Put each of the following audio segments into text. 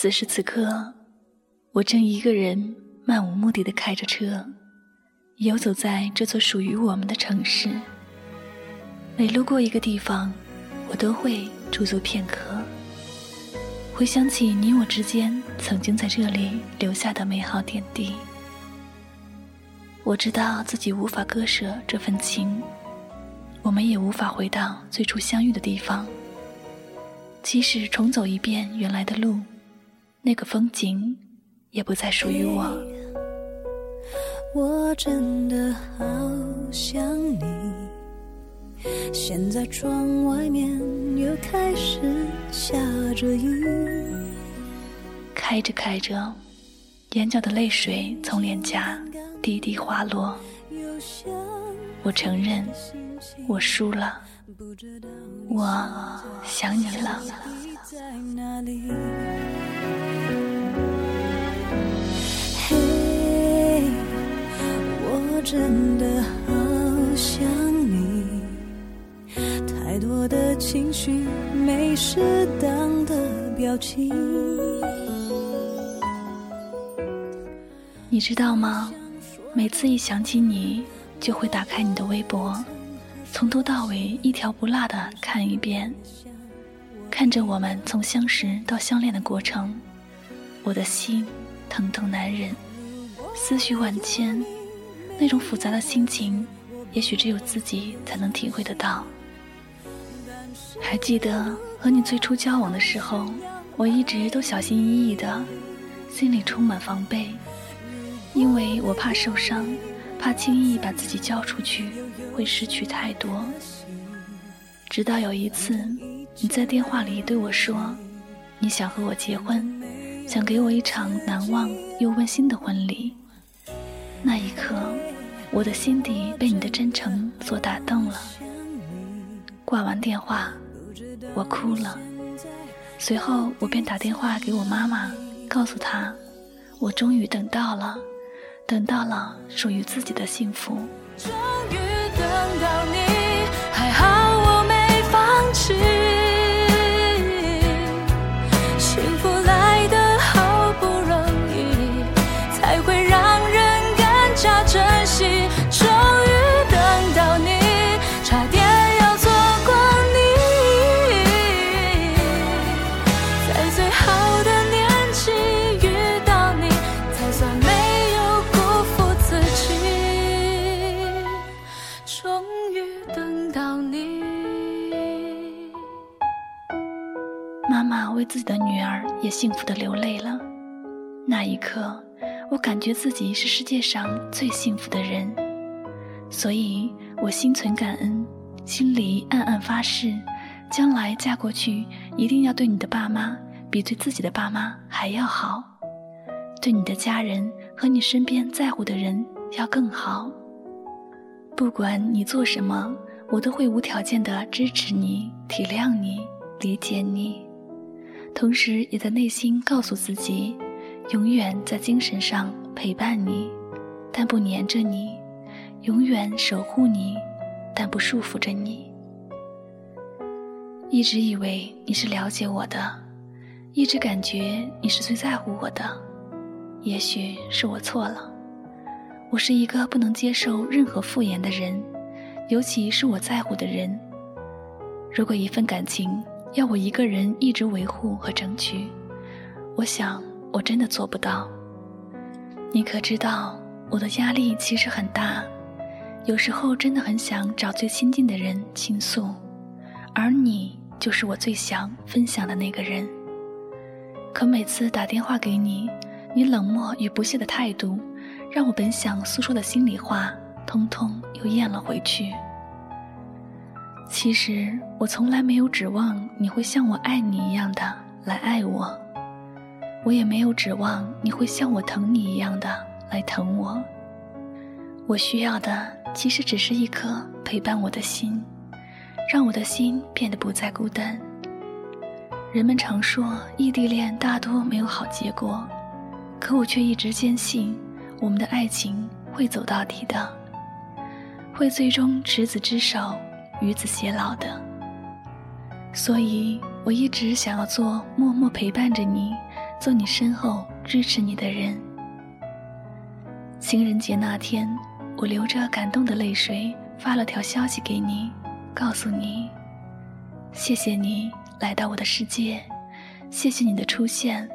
此时此刻，我正一个人漫无目的的开着车，游走在这座属于我们的城市。每路过一个地方，我都会驻足片刻，回想起你我之间曾经在这里留下的美好点滴。我知道自己无法割舍这份情，我们也无法回到最初相遇的地方。即使重走一遍原来的路。那个风景也不再属于我。我真的好想你。现在窗外面又开始下着雨。开着开着，眼角的泪水从脸颊滴滴滑落。我承认，我输了。我想你了。真的好想你，太多的情绪没适当的表情。你知道吗？每次一想起你，就会打开你的微博，从头到尾一条不落的看一遍，看着我们从相识到相恋的过程，我的心疼痛难忍，思绪万千。那种复杂的心情，也许只有自己才能体会得到。还记得和你最初交往的时候，我一直都小心翼翼的，心里充满防备，因为我怕受伤，怕轻易把自己交出去会失去太多。直到有一次，你在电话里对我说，你想和我结婚，想给我一场难忘又温馨的婚礼。我的心底被你的真诚所打动了。挂完电话，我哭了。随后，我便打电话给我妈妈，告诉她，我终于等到了，等到了属于自己的幸福。妈妈为自己的女儿也幸福的流泪了，那一刻，我感觉自己是世界上最幸福的人，所以我心存感恩，心里暗暗发誓，将来嫁过去一定要对你的爸妈比对自己的爸妈还要好，对你的家人和你身边在乎的人要更好。不管你做什么，我都会无条件的支持你、体谅你、理解你。同时，也在内心告诉自己，永远在精神上陪伴你，但不黏着你；永远守护你，但不束缚着你。一直以为你是了解我的，一直感觉你是最在乎我的。也许是我错了，我是一个不能接受任何敷衍的人，尤其是我在乎的人。如果一份感情，要我一个人一直维护和争取，我想我真的做不到。你可知道，我的压力其实很大，有时候真的很想找最亲近的人倾诉，而你就是我最想分享的那个人。可每次打电话给你，你冷漠与不屑的态度，让我本想诉说的心里话，通通又咽了回去。其实我从来没有指望你会像我爱你一样的来爱我，我也没有指望你会像我疼你一样的来疼我。我需要的其实只是一颗陪伴我的心，让我的心变得不再孤单。人们常说异地恋大多没有好结果，可我却一直坚信我们的爱情会走到底的，会最终执子之手。与子偕老的，所以我一直想要做默默陪伴着你，做你身后支持你的人。情人节那天，我流着感动的泪水发了条消息给你，告诉你：谢谢你来到我的世界，谢谢你的出现，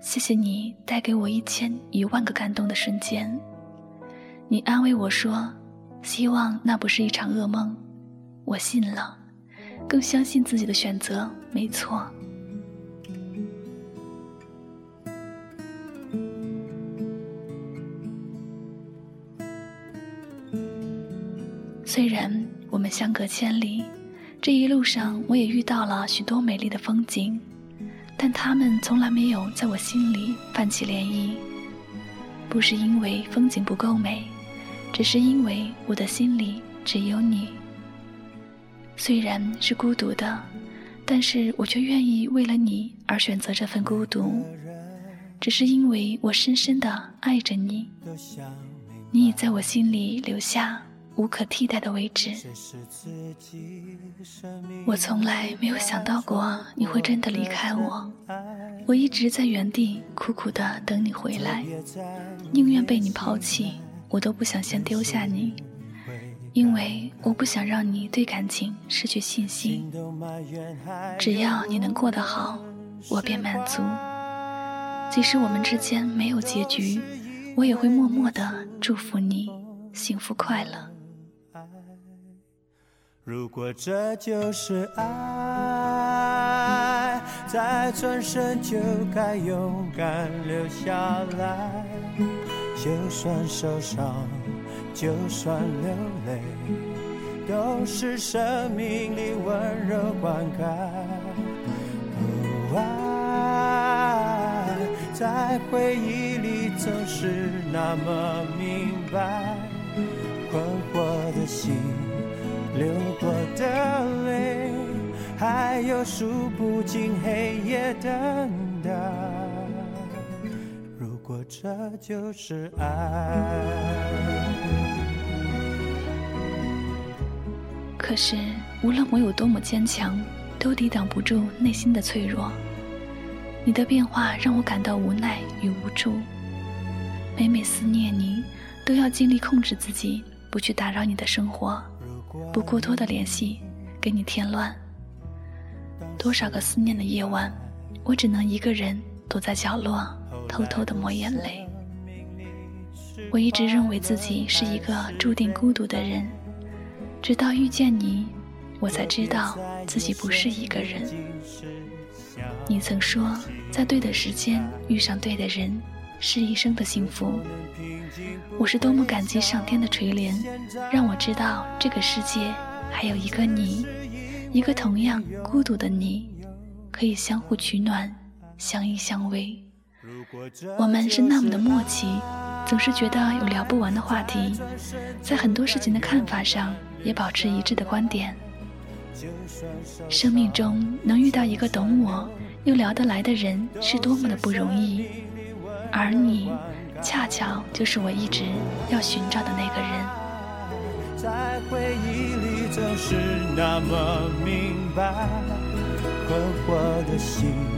谢谢你带给我一千一万个感动的瞬间。你安慰我说：“希望那不是一场噩梦。”我信了，更相信自己的选择没错。虽然我们相隔千里，这一路上我也遇到了许多美丽的风景，但它们从来没有在我心里泛起涟漪。不是因为风景不够美。只是因为我的心里只有你。虽然是孤独的，但是我却愿意为了你而选择这份孤独。只是因为我深深的爱着你，你已在我心里留下无可替代的位置。我从来没有想到过你会真的离开我，我一直在原地苦苦的等你回来，宁愿被你抛弃。我都不想先丢下你，因为我不想让你对感情失去信心。只要你能过得好，我便满足。即使我们之间没有结局，我也会默默的祝福你幸福快乐。如果这就是爱，在转身就该勇敢留下来。就算受伤，就算流泪，都是生命里温柔灌溉。爱在回忆里总是那么明白，困惑的心，流过的泪，还有数不尽黑夜等待。这就是爱。可是，无论我有多么坚强，都抵挡不住内心的脆弱。你的变化让我感到无奈与无助。每每思念你，都要尽力控制自己，不去打扰你的生活，不过多的联系，给你添乱。多少个思念的夜晚，我只能一个人躲在角落。偷偷的抹眼泪。我一直认为自己是一个注定孤独的人，直到遇见你，我才知道自己不是一个人。你曾说，在对的时间遇上对的人，是一生的幸福。我是多么感激上天的垂怜，让我知道这个世界还有一个你，一个同样孤独的你，可以相互取暖，相依相偎。我们是那么的默契，总是觉得有聊不完的话题，在很多事情的看法上也保持一致的观点。生命中能遇到一个懂我又聊得来的人，是多么的不容易，而你，恰巧就是我一直要寻找的那个人。在回忆里总是那么明白，困惑的心。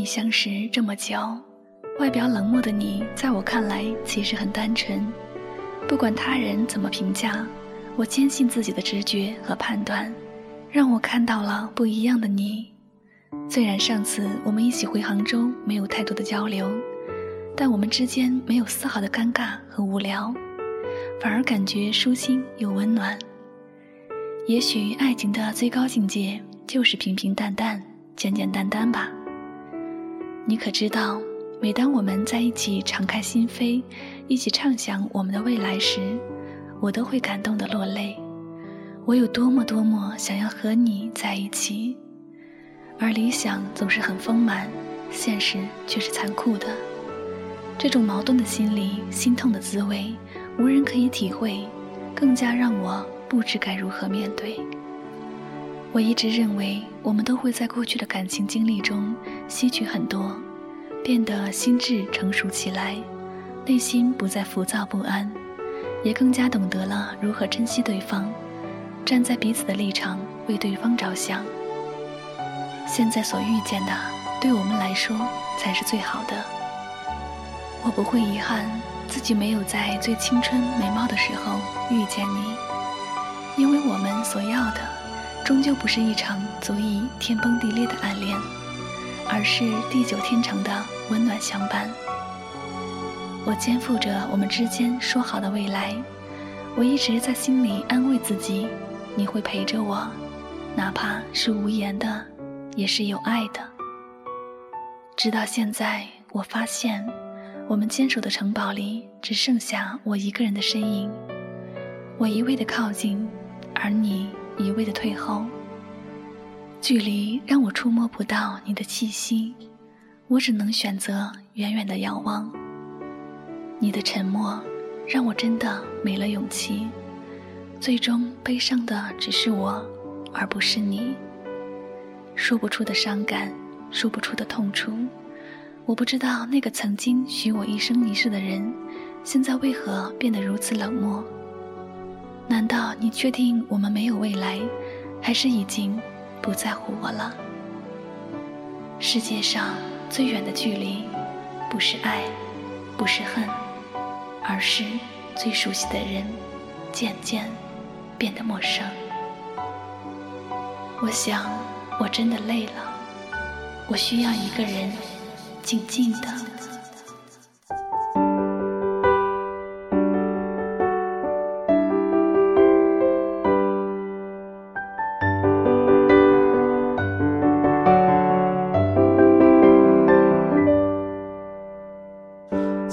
你相识这么久，外表冷漠的你，在我看来其实很单纯。不管他人怎么评价，我坚信自己的直觉和判断，让我看到了不一样的你。虽然上次我们一起回杭州没有太多的交流，但我们之间没有丝毫的尴尬和无聊，反而感觉舒心又温暖。也许爱情的最高境界就是平平淡淡、简简单单吧。你可知道，每当我们在一起敞开心扉，一起畅想我们的未来时，我都会感动的落泪。我有多么多么想要和你在一起，而理想总是很丰满，现实却是残酷的。这种矛盾的心理、心痛的滋味，无人可以体会，更加让我不知该如何面对。我一直认为，我们都会在过去的感情经历中吸取很多，变得心智成熟起来，内心不再浮躁不安，也更加懂得了如何珍惜对方，站在彼此的立场为对方着想。现在所遇见的，对我们来说才是最好的。我不会遗憾自己没有在最青春美貌的时候遇见你，因为我们所要的，终究不是一场足以天崩地裂的暗恋，而是地久天长的温暖相伴。我肩负着我们之间说好的未来，我一直在心里安慰自己，你会陪着我，哪怕是无言的，也是有爱的。直到现在，我发现。我们坚守的城堡里只剩下我一个人的身影，我一味的靠近，而你一味的退后。距离让我触摸不到你的气息，我只能选择远远的遥望。你的沉默让我真的没了勇气，最终悲伤的只是我，而不是你。说不出的伤感，说不出的痛楚。我不知道那个曾经许我一生一世的人，现在为何变得如此冷漠？难道你确定我们没有未来，还是已经不在乎我了？世界上最远的距离，不是爱，不是恨，而是最熟悉的人渐渐变得陌生。我想，我真的累了，我需要一个人。静静的。